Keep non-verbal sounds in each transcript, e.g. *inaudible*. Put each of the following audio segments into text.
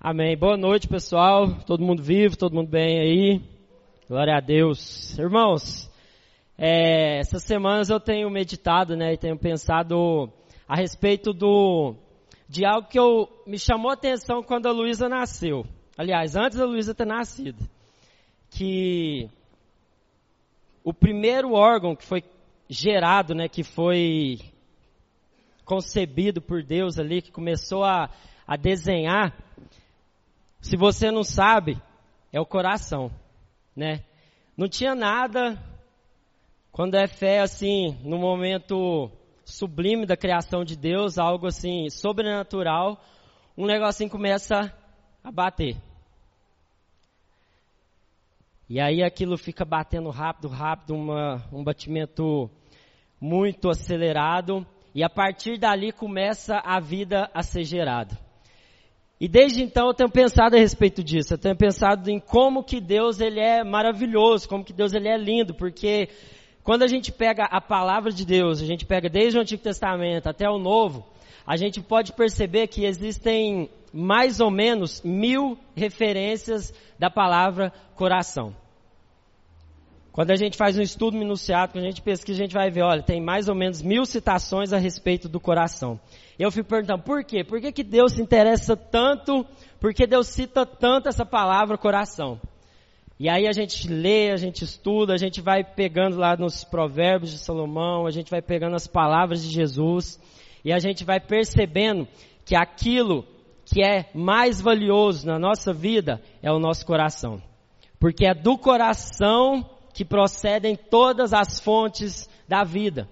Amém. Boa noite, pessoal. Todo mundo vivo, todo mundo bem aí. Glória a Deus. Irmãos, é, essas semanas eu tenho meditado, né, e tenho pensado a respeito do de algo que eu, me chamou a atenção quando a Luísa nasceu. Aliás, antes da Luísa ter nascido. Que o primeiro órgão que foi gerado, né, que foi concebido por Deus ali, que começou a, a desenhar, se você não sabe, é o coração, né? Não tinha nada quando é fé assim, no momento sublime da criação de Deus, algo assim sobrenatural, um negocinho começa a bater. E aí aquilo fica batendo rápido, rápido, uma, um batimento muito acelerado, e a partir dali começa a vida a ser gerada. E desde então eu tenho pensado a respeito disso. Eu tenho pensado em como que Deus ele é maravilhoso, como que Deus ele é lindo, porque quando a gente pega a palavra de Deus, a gente pega desde o Antigo Testamento até o Novo, a gente pode perceber que existem mais ou menos mil referências da palavra coração. Quando a gente faz um estudo minuciado, quando a gente pesquisa, a gente vai ver, olha, tem mais ou menos mil citações a respeito do coração. Eu fico perguntando, por quê? Por que, que Deus se interessa tanto, por que Deus cita tanto essa palavra coração? E aí a gente lê, a gente estuda, a gente vai pegando lá nos provérbios de Salomão, a gente vai pegando as palavras de Jesus, e a gente vai percebendo que aquilo que é mais valioso na nossa vida é o nosso coração. Porque é do coração que procedem todas as fontes da vida.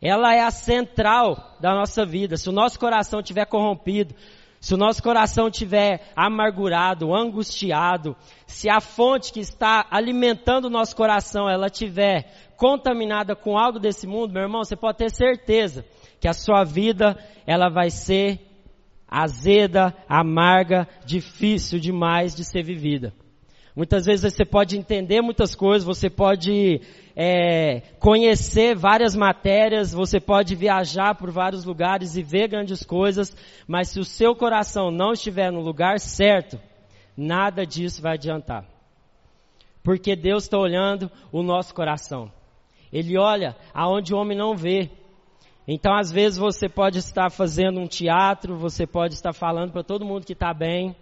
Ela é a central da nossa vida. Se o nosso coração estiver corrompido, se o nosso coração estiver amargurado, angustiado, se a fonte que está alimentando o nosso coração, ela estiver contaminada com algo desse mundo, meu irmão, você pode ter certeza que a sua vida, ela vai ser azeda, amarga, difícil demais de ser vivida. Muitas vezes você pode entender muitas coisas, você pode é, conhecer várias matérias, você pode viajar por vários lugares e ver grandes coisas, mas se o seu coração não estiver no lugar certo, nada disso vai adiantar. Porque Deus está olhando o nosso coração. Ele olha aonde o homem não vê. Então, às vezes, você pode estar fazendo um teatro, você pode estar falando para todo mundo que está bem,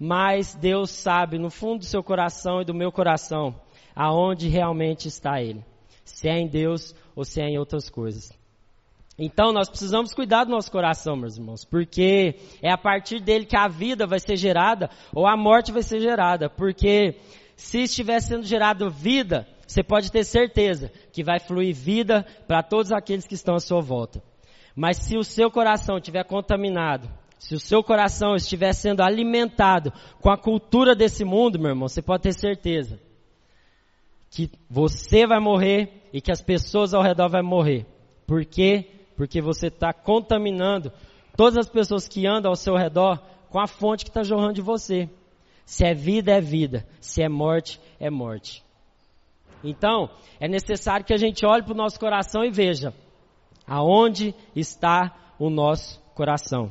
mas Deus sabe no fundo do seu coração e do meu coração aonde realmente está Ele. Se é em Deus ou se é em outras coisas. Então nós precisamos cuidar do nosso coração, meus irmãos, porque é a partir dele que a vida vai ser gerada ou a morte vai ser gerada. Porque se estiver sendo gerada vida, você pode ter certeza que vai fluir vida para todos aqueles que estão à sua volta. Mas se o seu coração estiver contaminado se o seu coração estiver sendo alimentado com a cultura desse mundo, meu irmão, você pode ter certeza que você vai morrer e que as pessoas ao redor vão morrer. Por quê? Porque você está contaminando todas as pessoas que andam ao seu redor com a fonte que está jorrando de você. Se é vida, é vida. Se é morte, é morte. Então, é necessário que a gente olhe para o nosso coração e veja aonde está o nosso coração.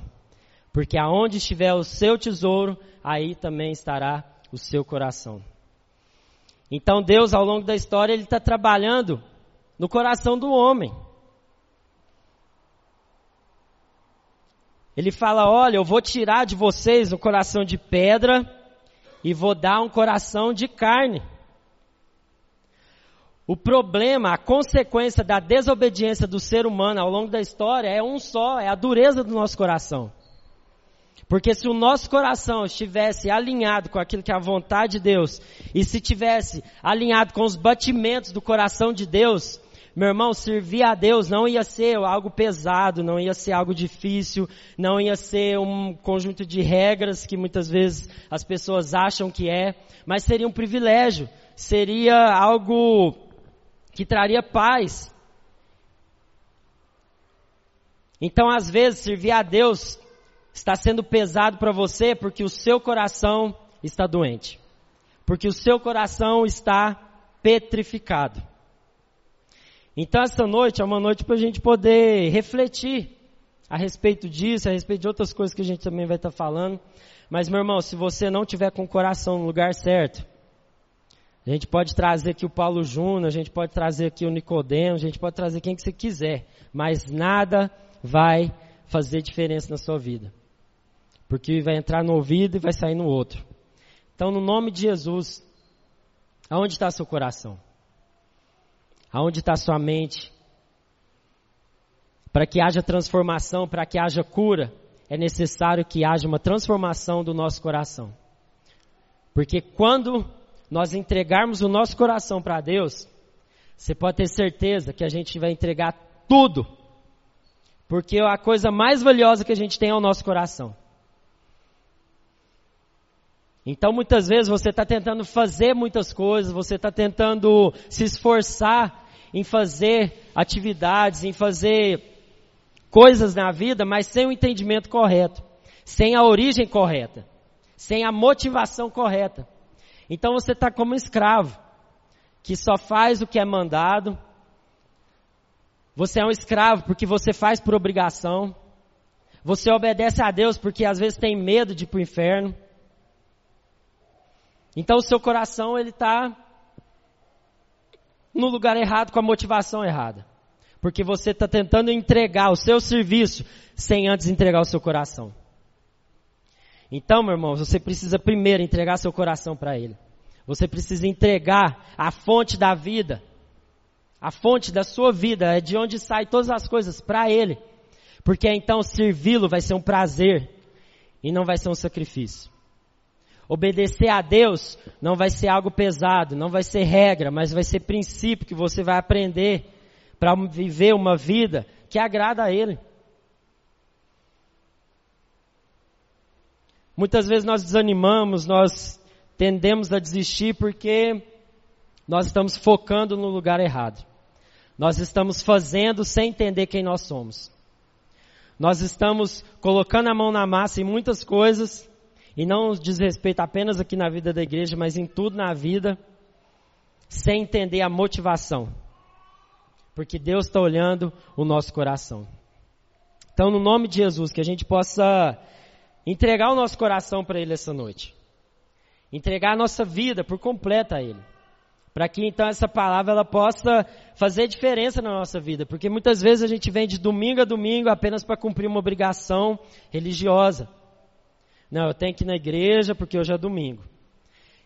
Porque aonde estiver o seu tesouro, aí também estará o seu coração. Então Deus, ao longo da história, Ele está trabalhando no coração do homem. Ele fala: Olha, eu vou tirar de vocês o coração de pedra e vou dar um coração de carne. O problema, a consequência da desobediência do ser humano ao longo da história é um só, é a dureza do nosso coração. Porque se o nosso coração estivesse alinhado com aquilo que é a vontade de Deus, e se tivesse alinhado com os batimentos do coração de Deus, meu irmão, servir a Deus não ia ser algo pesado, não ia ser algo difícil, não ia ser um conjunto de regras que muitas vezes as pessoas acham que é, mas seria um privilégio, seria algo que traria paz. Então, às vezes, servir a Deus está sendo pesado para você porque o seu coração está doente. Porque o seu coração está petrificado. Então essa noite é uma noite para a gente poder refletir a respeito disso, a respeito de outras coisas que a gente também vai estar falando. Mas, meu irmão, se você não tiver com o coração no lugar certo, a gente pode trazer aqui o Paulo Júnior, a gente pode trazer aqui o Nicodemo, a gente pode trazer quem que você quiser, mas nada vai fazer diferença na sua vida. Porque vai entrar no ouvido e vai sair no outro. Então, no nome de Jesus, aonde está seu coração? Aonde está sua mente? Para que haja transformação, para que haja cura, é necessário que haja uma transformação do nosso coração. Porque quando nós entregarmos o nosso coração para Deus, você pode ter certeza que a gente vai entregar tudo. Porque a coisa mais valiosa que a gente tem é o nosso coração. Então muitas vezes você está tentando fazer muitas coisas, você está tentando se esforçar em fazer atividades, em fazer coisas na vida, mas sem o entendimento correto, sem a origem correta, sem a motivação correta. Então você está como um escravo, que só faz o que é mandado. Você é um escravo porque você faz por obrigação. Você obedece a Deus porque às vezes tem medo de ir para o inferno. Então o seu coração ele está no lugar errado com a motivação errada. Porque você está tentando entregar o seu serviço sem antes entregar o seu coração. Então, meu irmão, você precisa primeiro entregar seu coração para Ele. Você precisa entregar a fonte da vida. A fonte da sua vida é de onde sai todas as coisas para Ele. Porque então servi-lo vai ser um prazer e não vai ser um sacrifício. Obedecer a Deus não vai ser algo pesado, não vai ser regra, mas vai ser princípio que você vai aprender para viver uma vida que agrada a Ele. Muitas vezes nós desanimamos, nós tendemos a desistir porque nós estamos focando no lugar errado. Nós estamos fazendo sem entender quem nós somos. Nós estamos colocando a mão na massa em muitas coisas e não diz respeito apenas aqui na vida da igreja, mas em tudo na vida, sem entender a motivação. Porque Deus está olhando o nosso coração. Então, no nome de Jesus, que a gente possa entregar o nosso coração para Ele essa noite. Entregar a nossa vida por completo a Ele. Para que então essa palavra ela possa fazer diferença na nossa vida. Porque muitas vezes a gente vem de domingo a domingo apenas para cumprir uma obrigação religiosa. Não, eu tenho que ir na igreja porque hoje é domingo.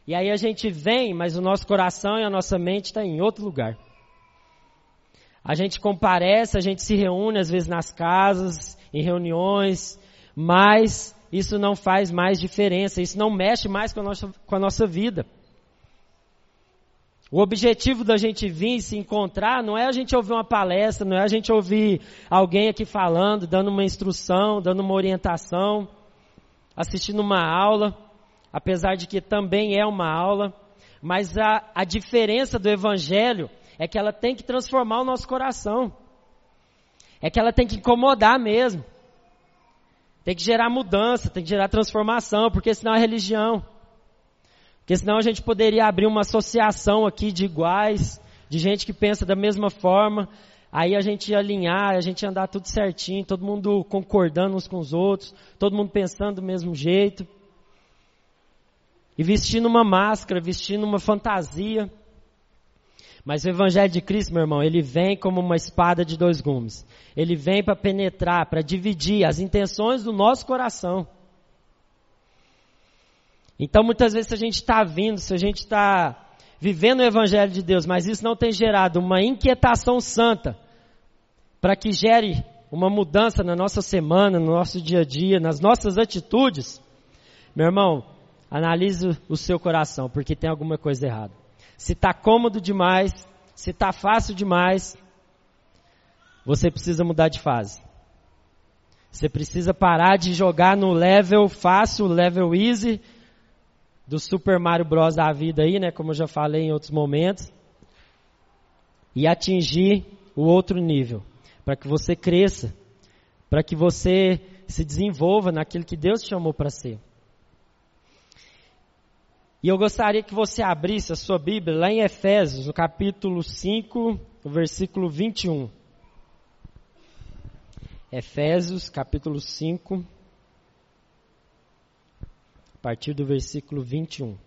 E aí a gente vem, mas o nosso coração e a nossa mente está em outro lugar. A gente comparece, a gente se reúne às vezes nas casas, em reuniões, mas isso não faz mais diferença, isso não mexe mais com a nossa, com a nossa vida. O objetivo da gente vir se encontrar não é a gente ouvir uma palestra, não é a gente ouvir alguém aqui falando, dando uma instrução, dando uma orientação assistindo uma aula, apesar de que também é uma aula, mas a, a diferença do Evangelho é que ela tem que transformar o nosso coração. É que ela tem que incomodar mesmo. Tem que gerar mudança, tem que gerar transformação, porque senão é religião. Porque senão a gente poderia abrir uma associação aqui de iguais, de gente que pensa da mesma forma, Aí a gente ia alinhar, a gente ia andar tudo certinho, todo mundo concordando uns com os outros, todo mundo pensando do mesmo jeito. E vestindo uma máscara, vestindo uma fantasia. Mas o Evangelho de Cristo, meu irmão, ele vem como uma espada de dois gumes. Ele vem para penetrar, para dividir as intenções do nosso coração. Então, muitas vezes, se a gente está vindo, se a gente está vivendo o Evangelho de Deus, mas isso não tem gerado uma inquietação santa, para que gere uma mudança na nossa semana, no nosso dia a dia, nas nossas atitudes, meu irmão, analise o seu coração, porque tem alguma coisa errada. Se está cômodo demais, se está fácil demais, você precisa mudar de fase. Você precisa parar de jogar no level fácil, level easy do Super Mario Bros da vida aí, né, como eu já falei em outros momentos, e atingir o outro nível para que você cresça, para que você se desenvolva naquilo que Deus te chamou para ser. E eu gostaria que você abrisse a sua Bíblia lá em Efésios, no capítulo 5, no versículo 21. Efésios capítulo 5, a partir do versículo 21.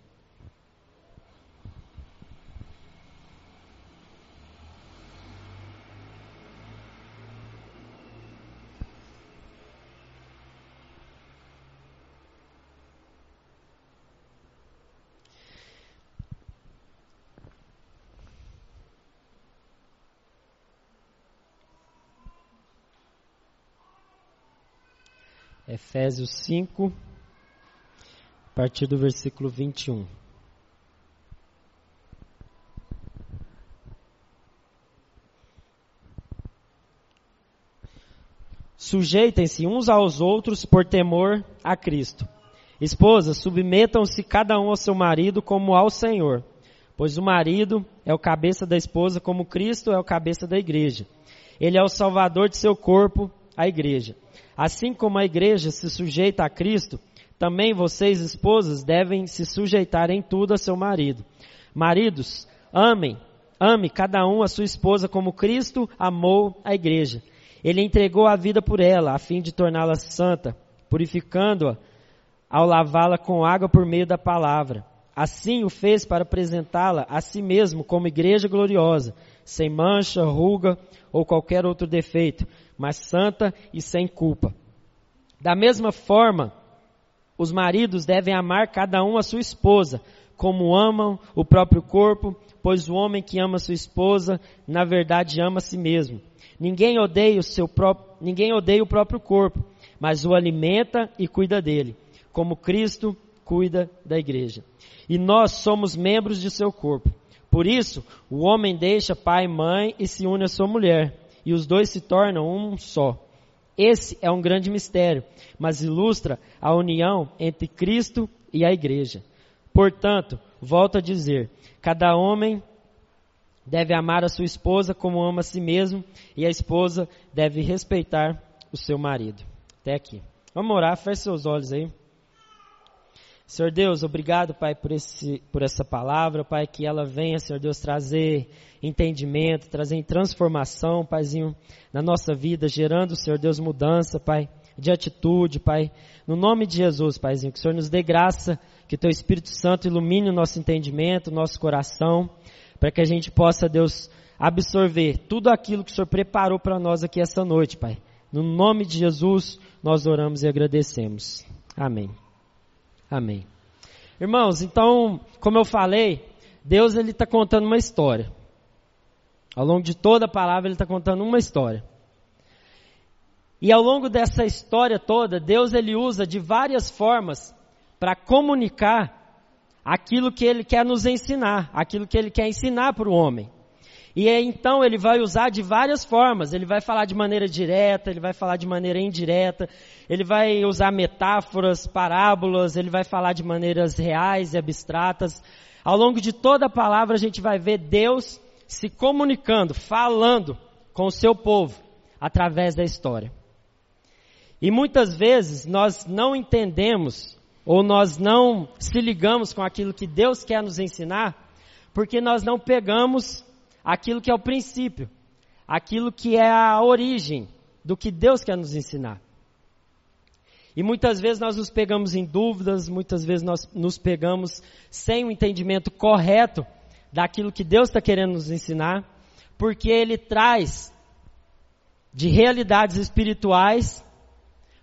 Efésios 5, a partir do versículo 21. Sujeitem-se uns aos outros por temor a Cristo. Esposas, submetam-se cada um ao seu marido como ao Senhor, pois o marido é o cabeça da esposa, como Cristo é o cabeça da igreja. Ele é o salvador de seu corpo, a igreja. Assim como a igreja se sujeita a Cristo, também vocês, esposas, devem se sujeitar em tudo a seu marido. Maridos, amem, ame cada um a sua esposa como Cristo amou a igreja. Ele entregou a vida por ela, a fim de torná-la santa, purificando-a ao lavá-la com água por meio da palavra. Assim o fez para apresentá-la a si mesmo como igreja gloriosa, sem mancha, ruga ou qualquer outro defeito, mas santa e sem culpa. Da mesma forma, os maridos devem amar cada um a sua esposa, como amam o próprio corpo, pois o homem que ama sua esposa, na verdade ama a si mesmo. Ninguém odeia o seu próprio, ninguém odeia o próprio corpo, mas o alimenta e cuida dele, como Cristo cuida da igreja. E nós somos membros de seu corpo. Por isso, o homem deixa pai e mãe e se une à sua mulher e os dois se tornam um só. Esse é um grande mistério, mas ilustra a união entre Cristo e a igreja. Portanto, volto a dizer, cada homem deve amar a sua esposa como ama a si mesmo e a esposa deve respeitar o seu marido. Até aqui. Vamos orar, feche seus olhos aí. Senhor Deus, obrigado, Pai, por, esse, por essa palavra, Pai, que ela venha, Senhor Deus, trazer entendimento, trazer transformação, Paizinho, na nossa vida, gerando, Senhor Deus, mudança, Pai, de atitude, Pai. No nome de Jesus, Paizinho, que o Senhor nos dê graça, que o Teu Espírito Santo ilumine o nosso entendimento, o nosso coração, para que a gente possa, Deus, absorver tudo aquilo que o Senhor preparou para nós aqui essa noite, Pai. No nome de Jesus, nós oramos e agradecemos. Amém. Amém. Irmãos, então, como eu falei, Deus ele está contando uma história. Ao longo de toda a palavra, ele está contando uma história. E ao longo dessa história toda, Deus ele usa de várias formas para comunicar aquilo que ele quer nos ensinar, aquilo que ele quer ensinar para o homem. E então ele vai usar de várias formas. Ele vai falar de maneira direta, ele vai falar de maneira indireta, ele vai usar metáforas, parábolas, ele vai falar de maneiras reais e abstratas. Ao longo de toda a palavra a gente vai ver Deus se comunicando, falando com o seu povo através da história. E muitas vezes nós não entendemos ou nós não se ligamos com aquilo que Deus quer nos ensinar, porque nós não pegamos aquilo que é o princípio, aquilo que é a origem do que Deus quer nos ensinar. E muitas vezes nós nos pegamos em dúvidas, muitas vezes nós nos pegamos sem o entendimento correto daquilo que Deus está querendo nos ensinar, porque Ele traz de realidades espirituais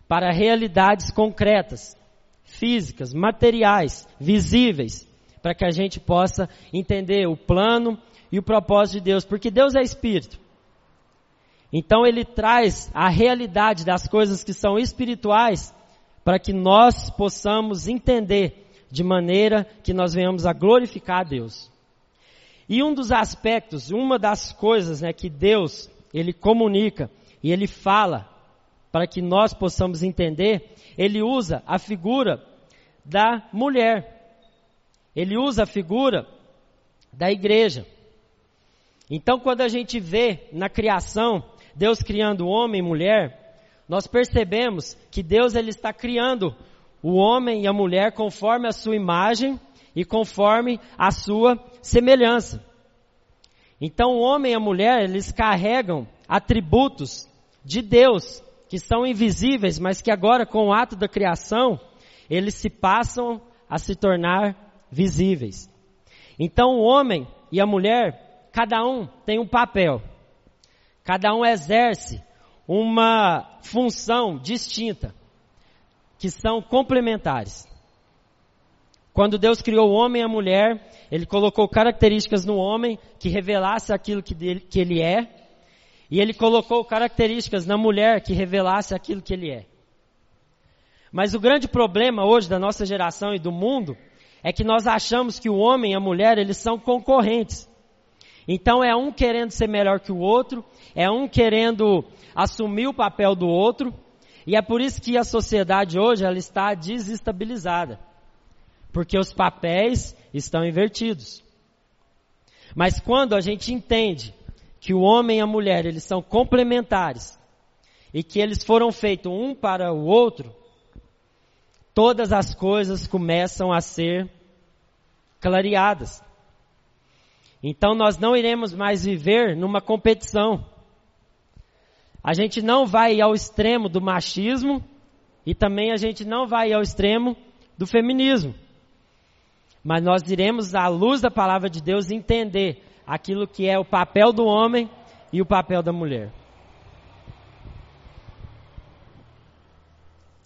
para realidades concretas, físicas, materiais, visíveis, para que a gente possa entender o plano e o propósito de Deus, porque Deus é espírito. Então ele traz a realidade das coisas que são espirituais para que nós possamos entender de maneira que nós venhamos a glorificar a Deus. E um dos aspectos, uma das coisas né, que Deus ele comunica e ele fala para que nós possamos entender, ele usa a figura da mulher. Ele usa a figura da igreja. Então, quando a gente vê na criação Deus criando homem e mulher, nós percebemos que Deus ele está criando o homem e a mulher conforme a sua imagem e conforme a sua semelhança. Então, o homem e a mulher, eles carregam atributos de Deus, que são invisíveis, mas que agora com o ato da criação, eles se passam a se tornar visíveis. Então o homem e a mulher, cada um tem um papel. Cada um exerce uma função distinta, que são complementares. Quando Deus criou o homem e a mulher, Ele colocou características no homem que revelasse aquilo que, dele, que ele é, e Ele colocou características na mulher que revelasse aquilo que ele é. Mas o grande problema hoje da nossa geração e do mundo é que nós achamos que o homem e a mulher, eles são concorrentes. Então é um querendo ser melhor que o outro, é um querendo assumir o papel do outro, e é por isso que a sociedade hoje ela está desestabilizada. Porque os papéis estão invertidos. Mas quando a gente entende que o homem e a mulher, eles são complementares, e que eles foram feitos um para o outro, todas as coisas começam a ser clareadas. Então nós não iremos mais viver numa competição. A gente não vai ao extremo do machismo e também a gente não vai ao extremo do feminismo. Mas nós iremos, à luz da palavra de Deus, entender aquilo que é o papel do homem e o papel da mulher.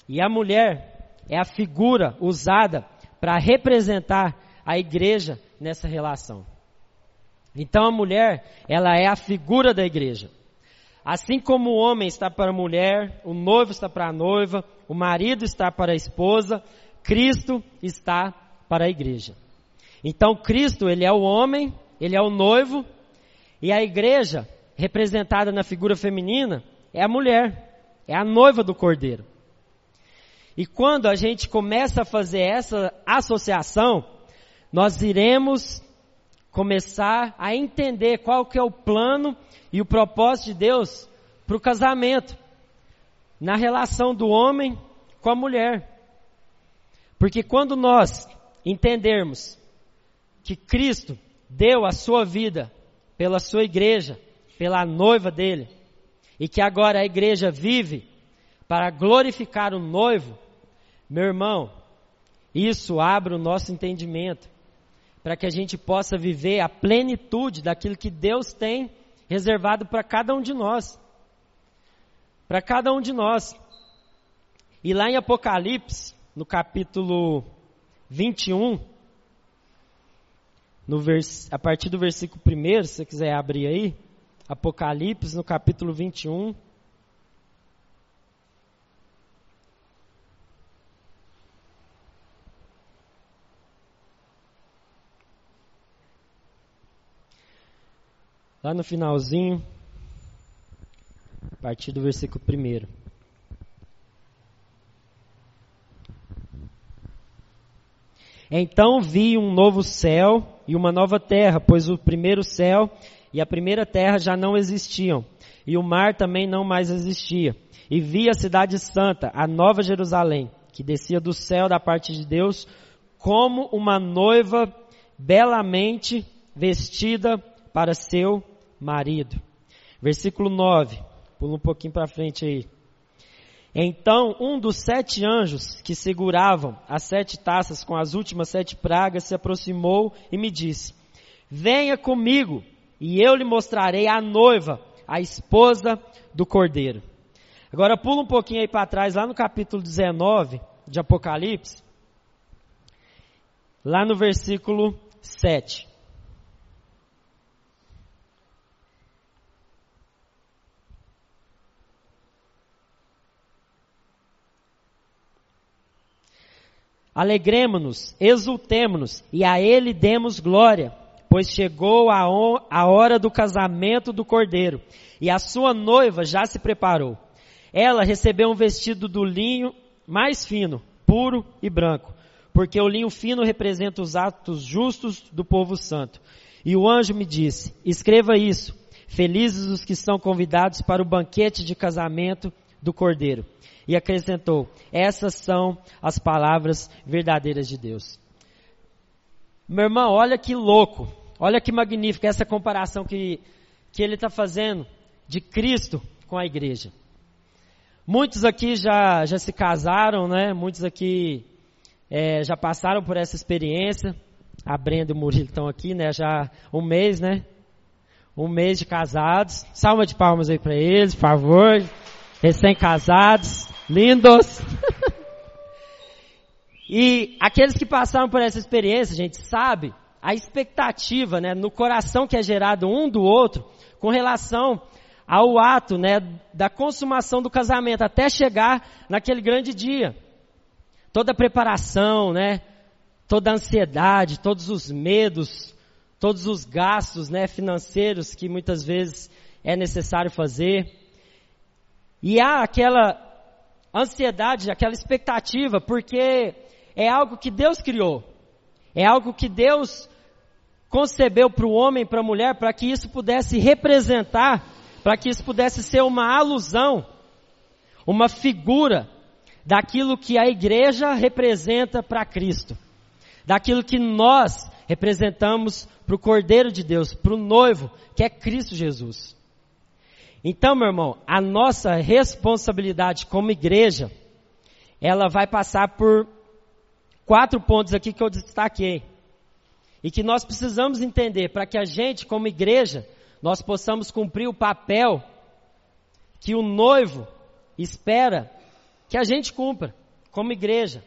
E a mulher é a figura usada para representar a igreja nessa relação. Então a mulher, ela é a figura da igreja. Assim como o homem está para a mulher, o noivo está para a noiva, o marido está para a esposa, Cristo está para a igreja. Então Cristo, ele é o homem, ele é o noivo, e a igreja, representada na figura feminina, é a mulher, é a noiva do cordeiro. E quando a gente começa a fazer essa associação, nós iremos começar a entender qual que é o plano e o propósito de Deus para o casamento, na relação do homem com a mulher. Porque quando nós entendermos que Cristo deu a sua vida pela sua igreja, pela noiva dele, e que agora a igreja vive para glorificar o noivo, meu irmão, isso abre o nosso entendimento para que a gente possa viver a plenitude daquilo que Deus tem reservado para cada um de nós. Para cada um de nós. E lá em Apocalipse, no capítulo 21, no vers, a partir do versículo 1, se você quiser abrir aí, Apocalipse, no capítulo 21. Lá no finalzinho, a partir do versículo 1. Então vi um novo céu e uma nova terra, pois o primeiro céu e a primeira terra já não existiam, e o mar também não mais existia. E vi a cidade santa, a nova Jerusalém, que descia do céu da parte de Deus, como uma noiva belamente vestida para seu marido. Versículo 9, pula um pouquinho para frente aí. Então um dos sete anjos que seguravam as sete taças com as últimas sete pragas se aproximou e me disse: Venha comigo e eu lhe mostrarei a noiva, a esposa do cordeiro. Agora pula um pouquinho aí para trás, lá no capítulo 19 de Apocalipse, lá no versículo 7. Alegremos-nos, exultemos-nos e a Ele demos glória, pois chegou a, a hora do casamento do cordeiro e a sua noiva já se preparou. Ela recebeu um vestido do linho mais fino, puro e branco, porque o linho fino representa os atos justos do povo santo. E o anjo me disse: Escreva isso. Felizes os que são convidados para o banquete de casamento do cordeiro e acrescentou: Essas são as palavras verdadeiras de Deus. Meu irmão, olha que louco, olha que magnífica essa comparação que, que ele está fazendo de Cristo com a igreja. Muitos aqui já, já se casaram, né? Muitos aqui é, já passaram por essa experiência. A Brenda e o Murilo estão aqui, né? Já um mês, né? Um mês de casados. Salva de palmas aí para eles, por favor. Recém-casados, lindos. *laughs* e aqueles que passaram por essa experiência, gente, sabe a expectativa, né, no coração que é gerado um do outro com relação ao ato, né, da consumação do casamento até chegar naquele grande dia. Toda a preparação, né, toda a ansiedade, todos os medos, todos os gastos, né, financeiros que muitas vezes é necessário fazer. E há aquela ansiedade, aquela expectativa, porque é algo que Deus criou. É algo que Deus concebeu para o homem para a mulher para que isso pudesse representar, para que isso pudesse ser uma alusão, uma figura daquilo que a igreja representa para Cristo, daquilo que nós representamos para o Cordeiro de Deus, para o noivo, que é Cristo Jesus. Então, meu irmão, a nossa responsabilidade como igreja, ela vai passar por quatro pontos aqui que eu destaquei. E que nós precisamos entender para que a gente, como igreja, nós possamos cumprir o papel que o noivo espera que a gente cumpra, como igreja.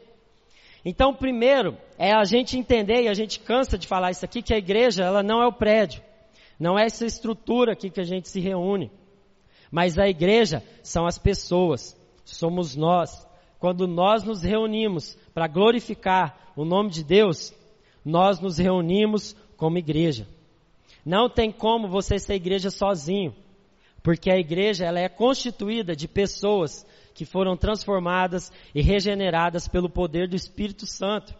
Então, primeiro, é a gente entender, e a gente cansa de falar isso aqui, que a igreja, ela não é o prédio. Não é essa estrutura aqui que a gente se reúne. Mas a igreja são as pessoas. Somos nós. Quando nós nos reunimos para glorificar o nome de Deus, nós nos reunimos como igreja. Não tem como você ser igreja sozinho, porque a igreja ela é constituída de pessoas que foram transformadas e regeneradas pelo poder do Espírito Santo.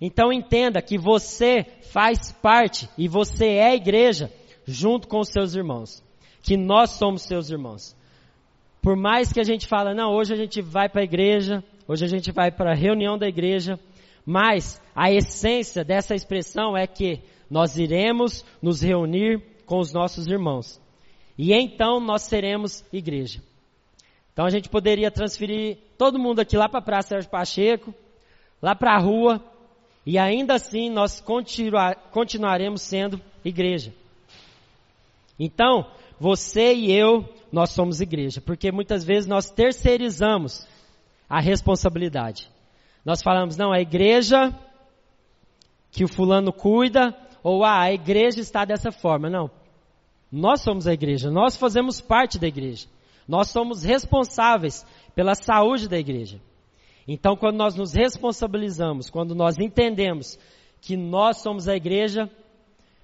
Então entenda que você faz parte e você é igreja junto com os seus irmãos, que nós somos seus irmãos. Por mais que a gente fala, não, hoje a gente vai para a igreja, hoje a gente vai para a reunião da igreja, mas a essência dessa expressão é que nós iremos nos reunir com os nossos irmãos. E então nós seremos igreja. Então a gente poderia transferir todo mundo aqui lá para a Praça Sérgio Pacheco, lá para a rua, e ainda assim nós continuar, continuaremos sendo igreja. Então, você e eu, nós somos igreja, porque muitas vezes nós terceirizamos a responsabilidade. Nós falamos, não, a igreja que o fulano cuida, ou ah, a igreja está dessa forma. Não. Nós somos a igreja, nós fazemos parte da igreja. Nós somos responsáveis pela saúde da igreja. Então, quando nós nos responsabilizamos, quando nós entendemos que nós somos a igreja,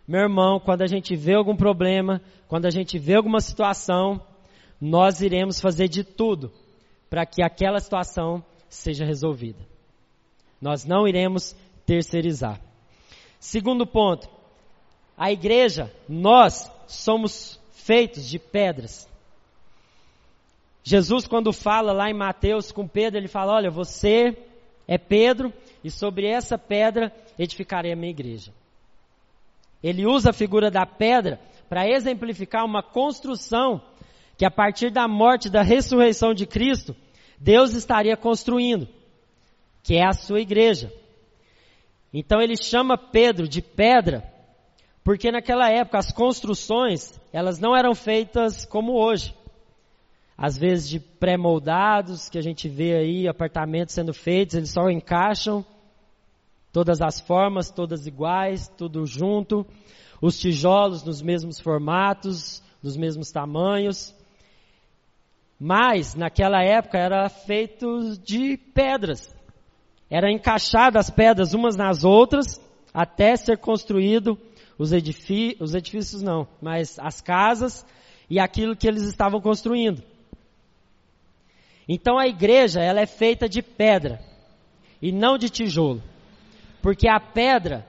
meu irmão, quando a gente vê algum problema, quando a gente vê alguma situação, nós iremos fazer de tudo para que aquela situação seja resolvida. Nós não iremos terceirizar. Segundo ponto, a igreja, nós somos feitos de pedras. Jesus, quando fala lá em Mateus com Pedro, ele fala: Olha, você é Pedro, e sobre essa pedra edificarei a minha igreja. Ele usa a figura da pedra para exemplificar uma construção que, a partir da morte e da ressurreição de Cristo, Deus estaria construindo que é a sua igreja. Então ele chama Pedro de pedra, porque naquela época as construções, elas não eram feitas como hoje. Às vezes de pré-moldados, que a gente vê aí, apartamentos sendo feitos, eles só encaixam todas as formas, todas iguais, tudo junto. Os tijolos nos mesmos formatos, nos mesmos tamanhos. Mas naquela época era feito de pedras. Era encaixada as pedras umas nas outras até ser construído os, os edifícios não, mas as casas e aquilo que eles estavam construindo. Então a igreja ela é feita de pedra e não de tijolo, porque a pedra,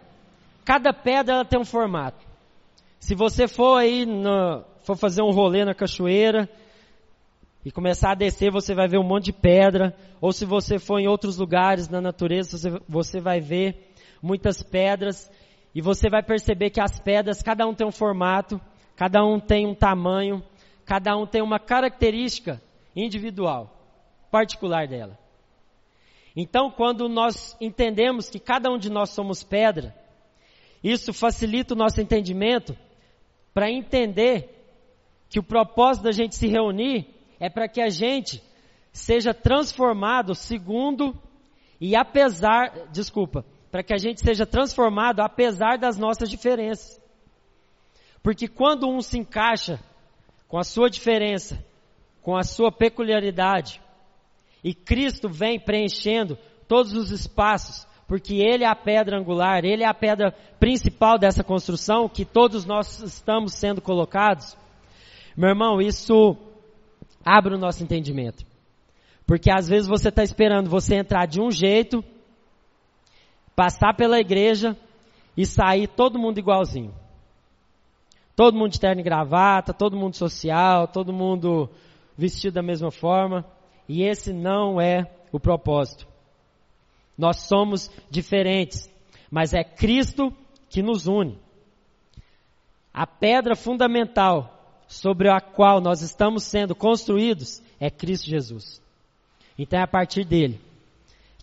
cada pedra ela tem um formato. Se você for aí no, for fazer um rolê na cachoeira e começar a descer, você vai ver um monte de pedra. Ou se você for em outros lugares na natureza, você, você vai ver muitas pedras. E você vai perceber que as pedras, cada um tem um formato, cada um tem um tamanho, cada um tem uma característica individual, particular dela. Então, quando nós entendemos que cada um de nós somos pedra, isso facilita o nosso entendimento para entender que o propósito da gente se reunir é para que a gente seja transformado segundo e apesar, desculpa, para que a gente seja transformado apesar das nossas diferenças. Porque quando um se encaixa com a sua diferença, com a sua peculiaridade, e Cristo vem preenchendo todos os espaços, porque Ele é a pedra angular, Ele é a pedra principal dessa construção, que todos nós estamos sendo colocados. Meu irmão, isso abre o nosso entendimento. Porque às vezes você está esperando você entrar de um jeito, passar pela igreja e sair todo mundo igualzinho. Todo mundo de terno e gravata, todo mundo social, todo mundo vestido da mesma forma. E esse não é o propósito. Nós somos diferentes, mas é Cristo que nos une. A pedra fundamental sobre a qual nós estamos sendo construídos é Cristo Jesus. Então é a partir dele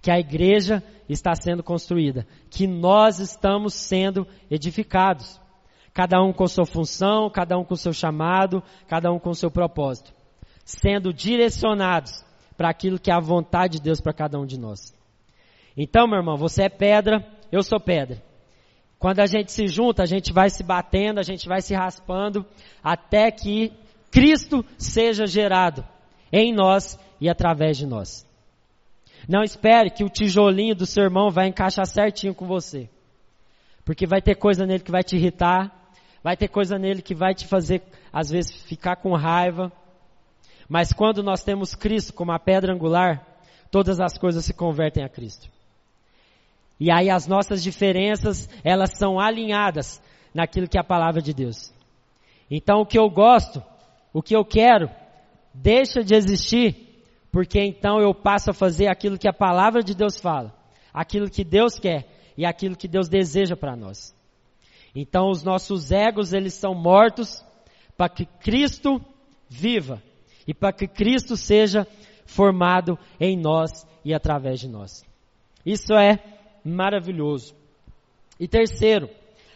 que a igreja está sendo construída, que nós estamos sendo edificados. Cada um com sua função, cada um com seu chamado, cada um com seu propósito. Sendo direcionados para aquilo que é a vontade de Deus para cada um de nós. Então, meu irmão, você é pedra, eu sou pedra. Quando a gente se junta, a gente vai se batendo, a gente vai se raspando, até que Cristo seja gerado em nós e através de nós. Não espere que o tijolinho do seu irmão vai encaixar certinho com você. Porque vai ter coisa nele que vai te irritar, vai ter coisa nele que vai te fazer, às vezes, ficar com raiva. Mas quando nós temos Cristo como a pedra angular, todas as coisas se convertem a Cristo. E aí as nossas diferenças, elas são alinhadas naquilo que é a palavra de Deus. Então o que eu gosto, o que eu quero, deixa de existir, porque então eu passo a fazer aquilo que a palavra de Deus fala, aquilo que Deus quer e aquilo que Deus deseja para nós. Então os nossos egos, eles são mortos para que Cristo viva e para que Cristo seja formado em nós e através de nós. Isso é maravilhoso. E terceiro,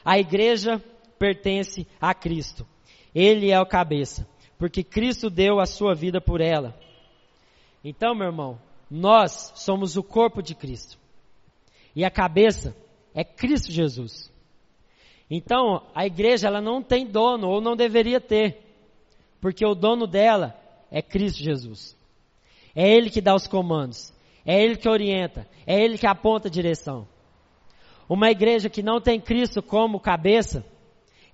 a igreja pertence a Cristo. Ele é o cabeça, porque Cristo deu a sua vida por ela. Então, meu irmão, nós somos o corpo de Cristo. E a cabeça é Cristo Jesus. Então, a igreja ela não tem dono ou não deveria ter, porque o dono dela é Cristo Jesus. É ele que dá os comandos. É Ele que orienta, é Ele que aponta a direção. Uma igreja que não tem Cristo como cabeça,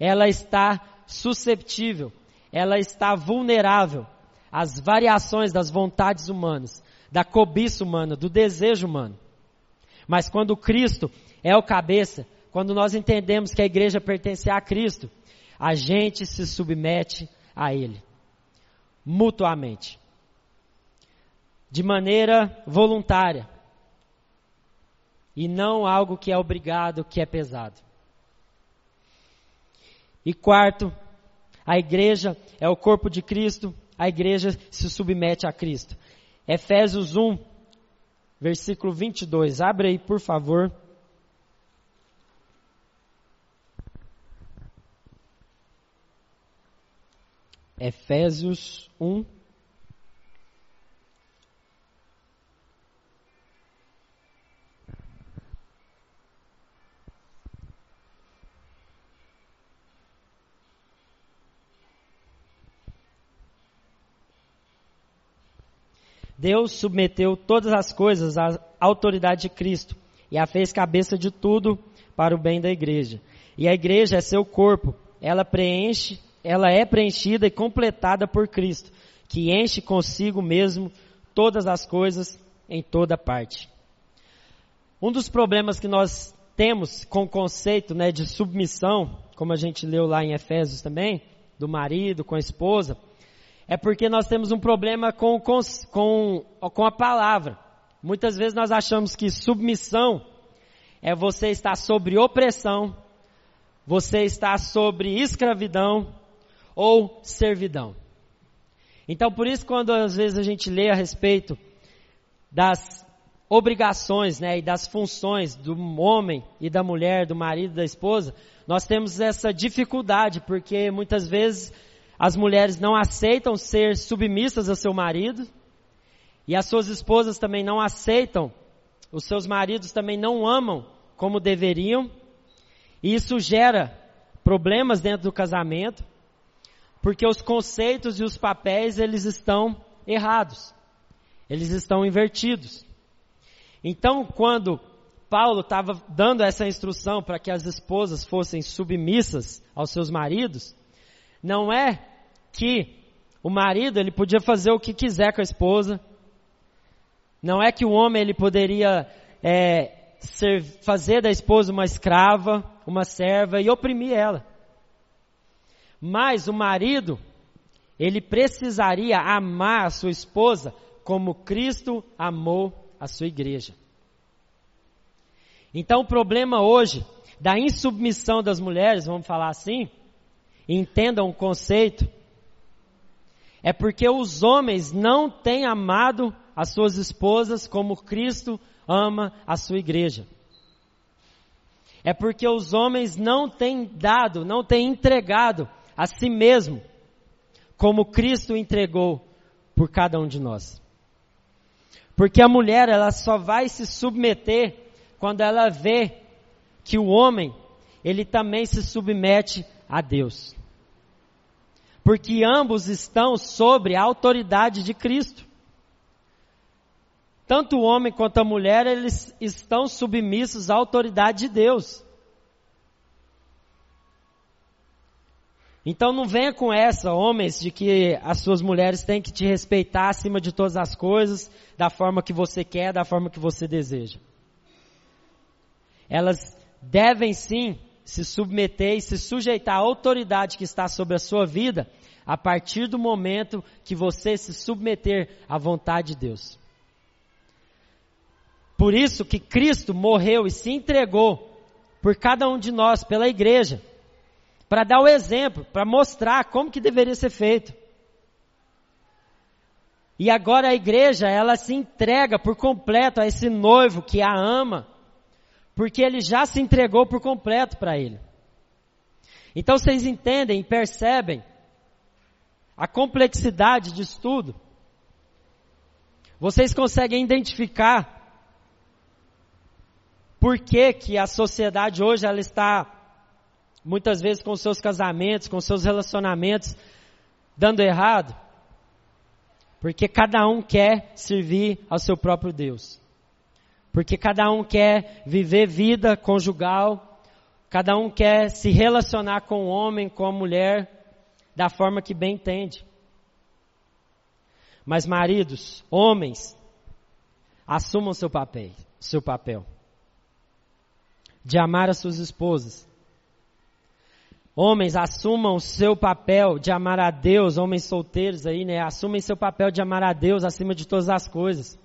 ela está susceptível, ela está vulnerável às variações das vontades humanas, da cobiça humana, do desejo humano. Mas quando Cristo é o cabeça, quando nós entendemos que a igreja pertence a Cristo, a gente se submete a Ele, mutuamente de maneira voluntária. E não algo que é obrigado, que é pesado. E quarto, a igreja é o corpo de Cristo, a igreja se submete a Cristo. Efésios 1, versículo 22. Abre aí, por favor. Efésios 1, Deus submeteu todas as coisas à autoridade de Cristo e a fez cabeça de tudo para o bem da igreja. E a igreja é seu corpo, ela preenche, ela é preenchida e completada por Cristo, que enche consigo mesmo todas as coisas em toda parte. Um dos problemas que nós temos com o conceito né, de submissão, como a gente leu lá em Efésios também, do marido com a esposa, é porque nós temos um problema com, com, com, a palavra. Muitas vezes nós achamos que submissão é você estar sobre opressão, você estar sobre escravidão ou servidão. Então, por isso, quando às vezes a gente lê a respeito das obrigações, né, e das funções do homem e da mulher, do marido e da esposa, nós temos essa dificuldade, porque muitas vezes as mulheres não aceitam ser submissas ao seu marido, e as suas esposas também não aceitam, os seus maridos também não amam como deveriam, e isso gera problemas dentro do casamento, porque os conceitos e os papéis eles estão errados. Eles estão invertidos. Então, quando Paulo estava dando essa instrução para que as esposas fossem submissas aos seus maridos, não é que o marido ele podia fazer o que quiser com a esposa, não é que o homem ele poderia é, ser, fazer da esposa uma escrava, uma serva e oprimir ela. Mas o marido, ele precisaria amar a sua esposa como Cristo amou a sua igreja. Então o problema hoje da insubmissão das mulheres, vamos falar assim, entendam o conceito, é porque os homens não têm amado as suas esposas como Cristo ama a sua igreja. É porque os homens não têm dado, não têm entregado a si mesmo como Cristo entregou por cada um de nós. Porque a mulher, ela só vai se submeter quando ela vê que o homem, ele também se submete a Deus. Porque ambos estão sobre a autoridade de Cristo. Tanto o homem quanto a mulher, eles estão submissos à autoridade de Deus. Então não venha com essa, homens, de que as suas mulheres têm que te respeitar acima de todas as coisas, da forma que você quer, da forma que você deseja. Elas devem sim se submeter e se sujeitar à autoridade que está sobre a sua vida, a partir do momento que você se submeter à vontade de Deus. Por isso que Cristo morreu e se entregou por cada um de nós, pela igreja para dar o exemplo, para mostrar como que deveria ser feito. E agora a igreja, ela se entrega por completo a esse noivo que a ama, porque ele já se entregou por completo para ele. Então vocês entendem e percebem a complexidade disso tudo? Vocês conseguem identificar por que que a sociedade hoje ela está muitas vezes com seus casamentos, com seus relacionamentos dando errado? Porque cada um quer servir ao seu próprio Deus. Porque cada um quer viver vida conjugal, cada um quer se relacionar com o homem, com a mulher, da forma que bem entende. Mas maridos, homens, assumam seu papel, seu papel de amar as suas esposas, Homens, assumam o seu papel de amar a Deus, homens solteiros aí, né? Assumem seu papel de amar a Deus acima de todas as coisas.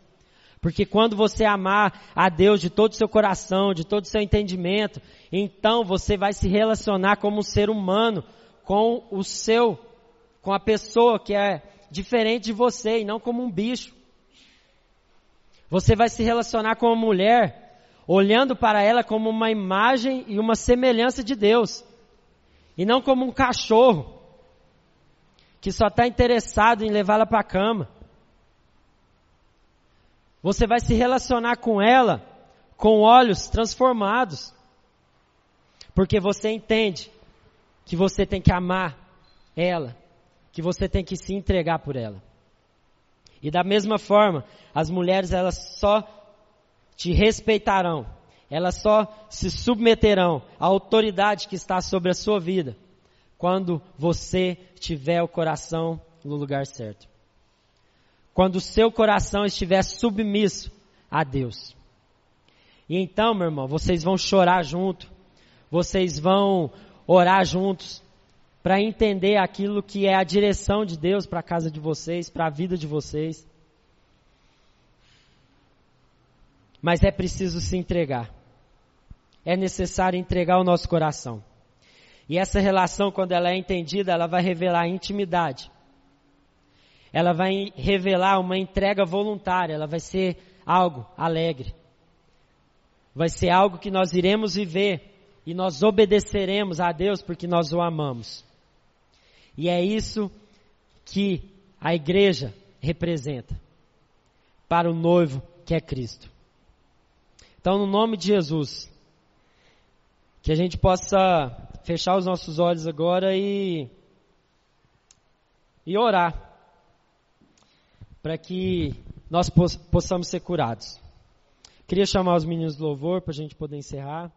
Porque quando você amar a Deus de todo o seu coração, de todo o seu entendimento, então você vai se relacionar como um ser humano com o seu, com a pessoa que é diferente de você e não como um bicho. Você vai se relacionar com uma mulher olhando para ela como uma imagem e uma semelhança de Deus. E não como um cachorro que só está interessado em levá-la para a cama. Você vai se relacionar com ela com olhos transformados. Porque você entende que você tem que amar ela, que você tem que se entregar por ela. E da mesma forma, as mulheres elas só te respeitarão elas só se submeterão à autoridade que está sobre a sua vida quando você tiver o coração no lugar certo. Quando o seu coração estiver submisso a Deus. E então, meu irmão, vocês vão chorar junto, vocês vão orar juntos para entender aquilo que é a direção de Deus para a casa de vocês, para a vida de vocês. Mas é preciso se entregar é necessário entregar o nosso coração. E essa relação, quando ela é entendida, ela vai revelar intimidade. ela vai revelar uma entrega voluntária, ela vai ser algo alegre. Vai ser algo que nós iremos viver e nós obedeceremos a Deus porque nós o amamos. E é isso que a igreja representa para o noivo que é Cristo. Então, no nome de Jesus, que a gente possa fechar os nossos olhos agora e, e orar para que nós possamos ser curados. Queria chamar os meninos do louvor para a gente poder encerrar.